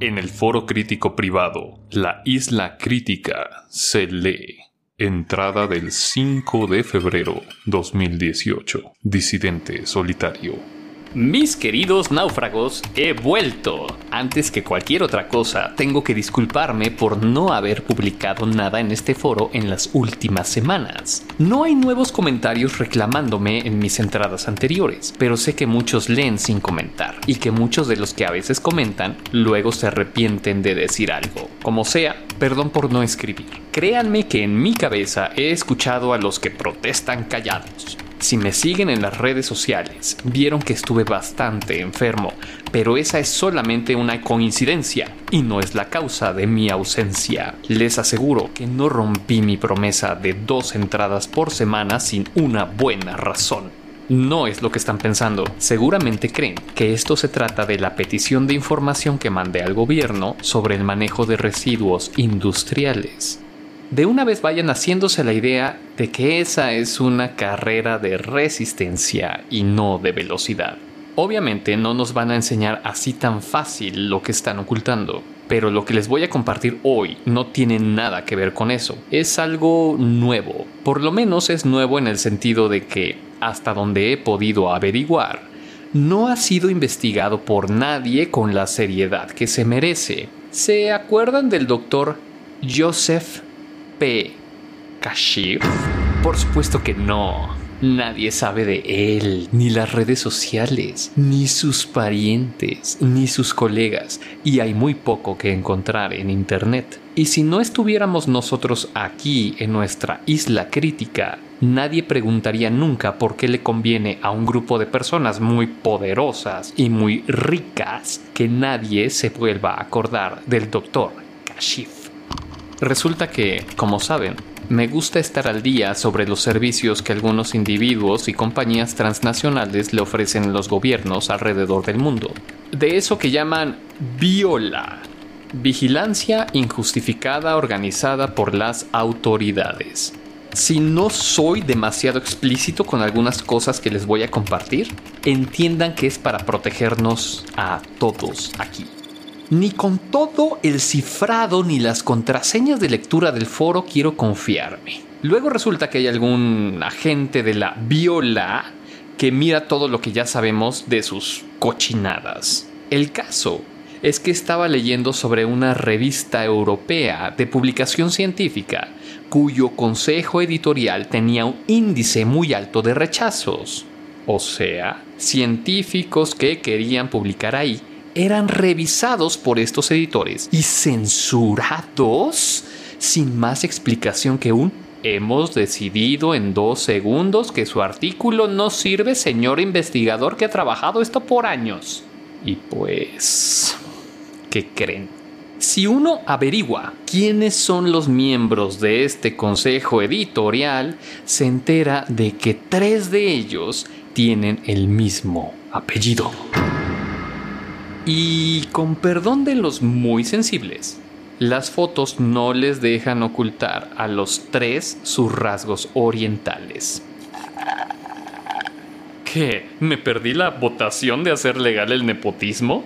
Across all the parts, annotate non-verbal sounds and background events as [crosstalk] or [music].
En el foro crítico privado, La Isla Crítica se lee. Entrada del 5 de febrero 2018. Disidente solitario. Mis queridos náufragos, he vuelto. Antes que cualquier otra cosa, tengo que disculparme por no haber publicado nada en este foro en las últimas semanas. No hay nuevos comentarios reclamándome en mis entradas anteriores, pero sé que muchos leen sin comentar y que muchos de los que a veces comentan luego se arrepienten de decir algo. Como sea, perdón por no escribir. Créanme que en mi cabeza he escuchado a los que protestan callados si me siguen en las redes sociales, vieron que estuve bastante enfermo, pero esa es solamente una coincidencia y no es la causa de mi ausencia. Les aseguro que no rompí mi promesa de dos entradas por semana sin una buena razón. No es lo que están pensando. Seguramente creen que esto se trata de la petición de información que mandé al gobierno sobre el manejo de residuos industriales de una vez vayan haciéndose la idea de que esa es una carrera de resistencia y no de velocidad. Obviamente no nos van a enseñar así tan fácil lo que están ocultando, pero lo que les voy a compartir hoy no tiene nada que ver con eso. Es algo nuevo, por lo menos es nuevo en el sentido de que, hasta donde he podido averiguar, no ha sido investigado por nadie con la seriedad que se merece. ¿Se acuerdan del doctor Joseph P. Kashif? Por supuesto que no. Nadie sabe de él, ni las redes sociales, ni sus parientes, ni sus colegas, y hay muy poco que encontrar en Internet. Y si no estuviéramos nosotros aquí en nuestra isla crítica, nadie preguntaría nunca por qué le conviene a un grupo de personas muy poderosas y muy ricas que nadie se vuelva a acordar del doctor Kashif. Resulta que, como saben, me gusta estar al día sobre los servicios que algunos individuos y compañías transnacionales le ofrecen a los gobiernos alrededor del mundo. De eso que llaman viola, vigilancia injustificada organizada por las autoridades. Si no soy demasiado explícito con algunas cosas que les voy a compartir, entiendan que es para protegernos a todos aquí. Ni con todo el cifrado ni las contraseñas de lectura del foro quiero confiarme. Luego resulta que hay algún agente de la viola que mira todo lo que ya sabemos de sus cochinadas. El caso es que estaba leyendo sobre una revista europea de publicación científica cuyo consejo editorial tenía un índice muy alto de rechazos. O sea, científicos que querían publicar ahí eran revisados por estos editores y censurados sin más explicación que un hemos decidido en dos segundos que su artículo no sirve, señor investigador que ha trabajado esto por años. Y pues... ¿Qué creen? Si uno averigua quiénes son los miembros de este consejo editorial, se entera de que tres de ellos tienen el mismo apellido. Y con perdón de los muy sensibles, las fotos no les dejan ocultar a los tres sus rasgos orientales. ¿Qué? ¿Me perdí la votación de hacer legal el nepotismo?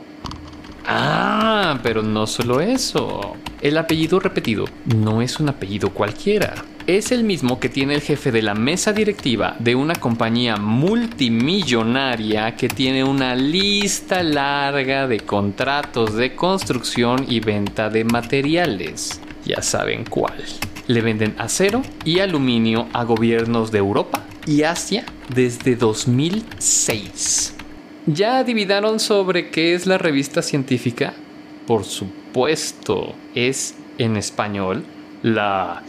Ah, pero no solo eso. El apellido repetido no es un apellido cualquiera es el mismo que tiene el jefe de la mesa directiva de una compañía multimillonaria que tiene una lista larga de contratos de construcción y venta de materiales. Ya saben cuál. Le venden acero y aluminio a gobiernos de Europa y Asia desde 2006. ¿Ya adivinaron sobre qué es la revista científica? Por supuesto, es en español la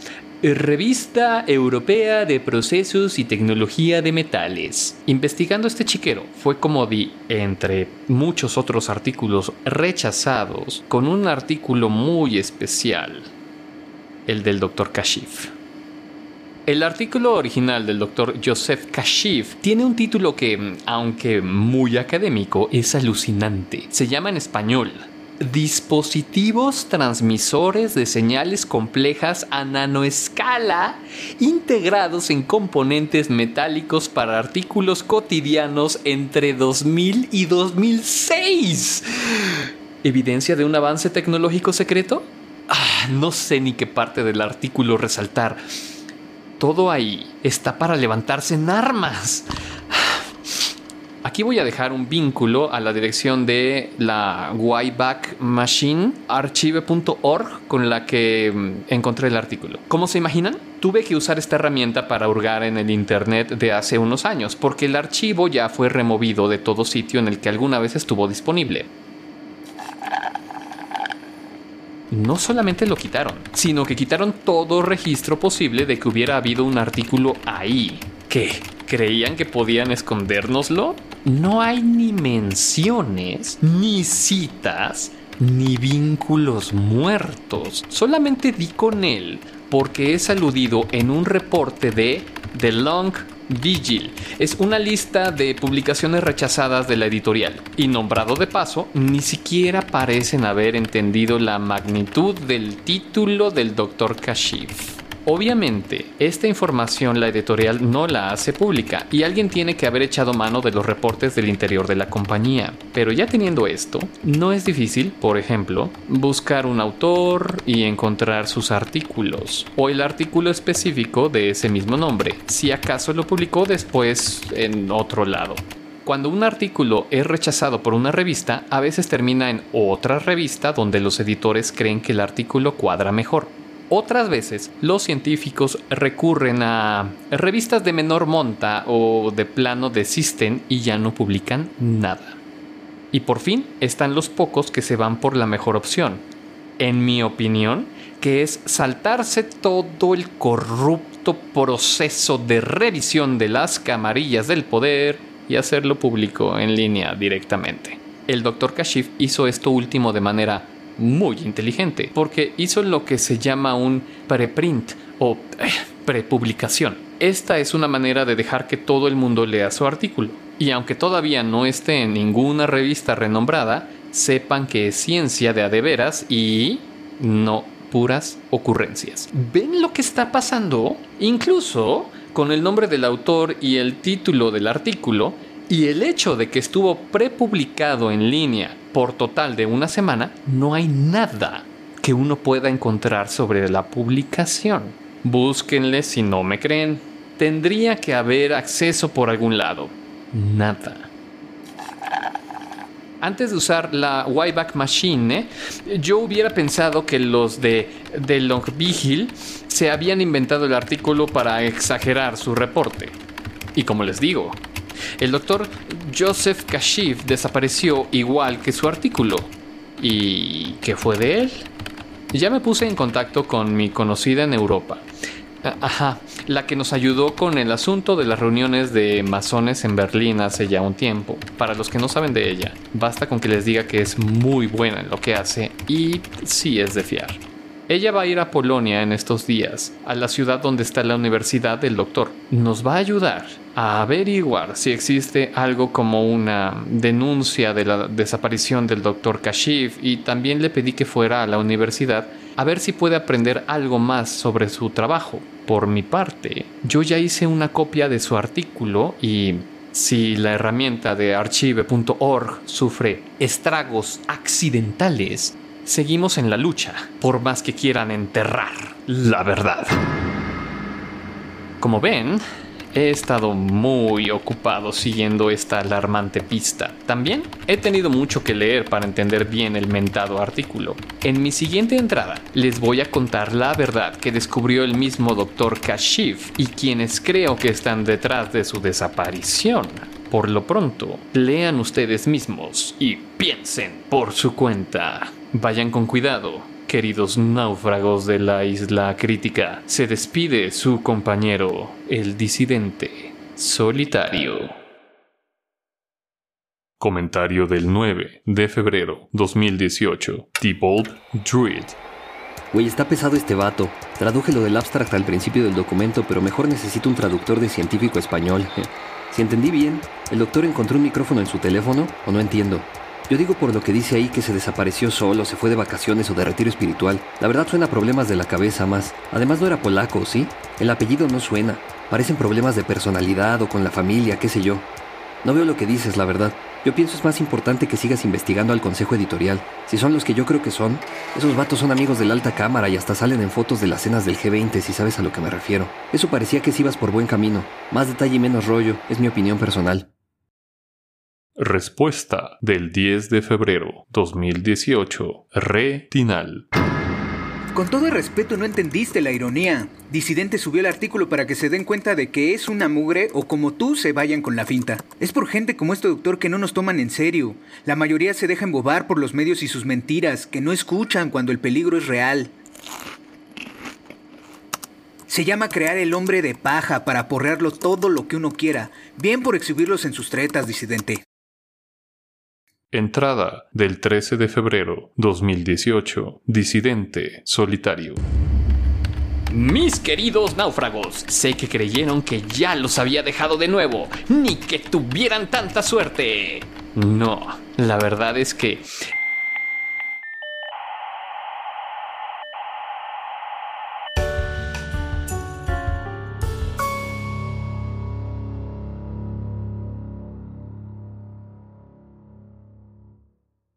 Revista Europea de Procesos y Tecnología de Metales. Investigando este chiquero, fue como di, entre muchos otros artículos rechazados, con un artículo muy especial, el del Dr. Kashif. El artículo original del Dr. Joseph Kashif tiene un título que, aunque muy académico, es alucinante. Se llama en español dispositivos transmisores de señales complejas a nanoescala integrados en componentes metálicos para artículos cotidianos entre 2000 y 2006. ¿Evidencia de un avance tecnológico secreto? Ah, no sé ni qué parte del artículo resaltar. Todo ahí está para levantarse en armas. Aquí voy a dejar un vínculo a la dirección de la Wayback Machine archive.org con la que mm, encontré el artículo. ¿Cómo se imaginan? Tuve que usar esta herramienta para hurgar en el Internet de hace unos años, porque el archivo ya fue removido de todo sitio en el que alguna vez estuvo disponible. no solamente lo quitaron, sino que quitaron todo registro posible de que hubiera habido un artículo ahí. ¿Qué? ¿Creían que podían escondérnoslo? No hay ni menciones, ni citas, ni vínculos muertos. Solamente di con él porque es aludido en un reporte de The Long Vigil. Es una lista de publicaciones rechazadas de la editorial. Y nombrado de paso, ni siquiera parecen haber entendido la magnitud del título del Dr. Kashif. Obviamente, esta información la editorial no la hace pública y alguien tiene que haber echado mano de los reportes del interior de la compañía. Pero ya teniendo esto, no es difícil, por ejemplo, buscar un autor y encontrar sus artículos o el artículo específico de ese mismo nombre, si acaso lo publicó después en otro lado. Cuando un artículo es rechazado por una revista, a veces termina en otra revista donde los editores creen que el artículo cuadra mejor. Otras veces, los científicos recurren a revistas de menor monta o de plano desisten y ya no publican nada. Y por fin están los pocos que se van por la mejor opción. En mi opinión, que es saltarse todo el corrupto proceso de revisión de las camarillas del poder y hacerlo público en línea directamente. El Dr. Kashif hizo esto último de manera muy inteligente, porque hizo lo que se llama un preprint o eh, prepublicación. Esta es una manera de dejar que todo el mundo lea su artículo. Y aunque todavía no esté en ninguna revista renombrada, sepan que es ciencia de adeveras y no puras ocurrencias. ¿Ven lo que está pasando? Incluso con el nombre del autor y el título del artículo, y el hecho de que estuvo prepublicado en línea por total de una semana, no hay nada que uno pueda encontrar sobre la publicación. Búsquenle si no me creen. Tendría que haber acceso por algún lado. Nada. Antes de usar la Wayback Machine, yo hubiera pensado que los de, de Long Vigil se habían inventado el artículo para exagerar su reporte. Y como les digo, el doctor Joseph Kashif desapareció igual que su artículo. ¿Y qué fue de él? Ya me puse en contacto con mi conocida en Europa. Ajá, la que nos ayudó con el asunto de las reuniones de masones en Berlín hace ya un tiempo. Para los que no saben de ella, basta con que les diga que es muy buena en lo que hace y sí es de fiar. Ella va a ir a Polonia en estos días, a la ciudad donde está la universidad del doctor. Nos va a ayudar a averiguar si existe algo como una denuncia de la desaparición del doctor Kashif y también le pedí que fuera a la universidad a ver si puede aprender algo más sobre su trabajo. Por mi parte, yo ya hice una copia de su artículo y si la herramienta de archive.org sufre estragos accidentales, seguimos en la lucha, por más que quieran enterrar la verdad. Como ven, he estado muy ocupado siguiendo esta alarmante pista. También he tenido mucho que leer para entender bien el mentado artículo. En mi siguiente entrada les voy a contar la verdad que descubrió el mismo Dr. Kashif y quienes creo que están detrás de su desaparición. Por lo pronto, lean ustedes mismos y piensen por su cuenta. Vayan con cuidado, queridos náufragos de la isla crítica. Se despide su compañero, el disidente solitario. Comentario del 9 de febrero 2018. The Bold Druid. Güey, está pesado este vato. Traduje lo del abstract al principio del documento, pero mejor necesito un traductor de científico español. [laughs] Si entendí bien, ¿el doctor encontró un micrófono en su teléfono o no entiendo? Yo digo por lo que dice ahí que se desapareció solo, se fue de vacaciones o de retiro espiritual. La verdad suena problemas de la cabeza más. Además no era polaco, ¿sí? El apellido no suena. Parecen problemas de personalidad o con la familia, qué sé yo. No veo lo que dices, la verdad. Yo pienso es más importante que sigas investigando al consejo editorial. Si son los que yo creo que son, esos vatos son amigos de la alta cámara y hasta salen en fotos de las cenas del G20 si sabes a lo que me refiero. Eso parecía que si ibas por buen camino. Más detalle y menos rollo, es mi opinión personal. Respuesta del 10 de febrero 2018. Retinal. Con todo respeto, no entendiste la ironía. Disidente subió el artículo para que se den cuenta de que es una mugre o como tú se vayan con la finta. Es por gente como este doctor que no nos toman en serio. La mayoría se deja embobar por los medios y sus mentiras, que no escuchan cuando el peligro es real. Se llama crear el hombre de paja para porrearlo todo lo que uno quiera, bien por exhibirlos en sus tretas, disidente. Entrada del 13 de febrero 2018. Disidente solitario. Mis queridos náufragos, sé que creyeron que ya los había dejado de nuevo, ni que tuvieran tanta suerte. No, la verdad es que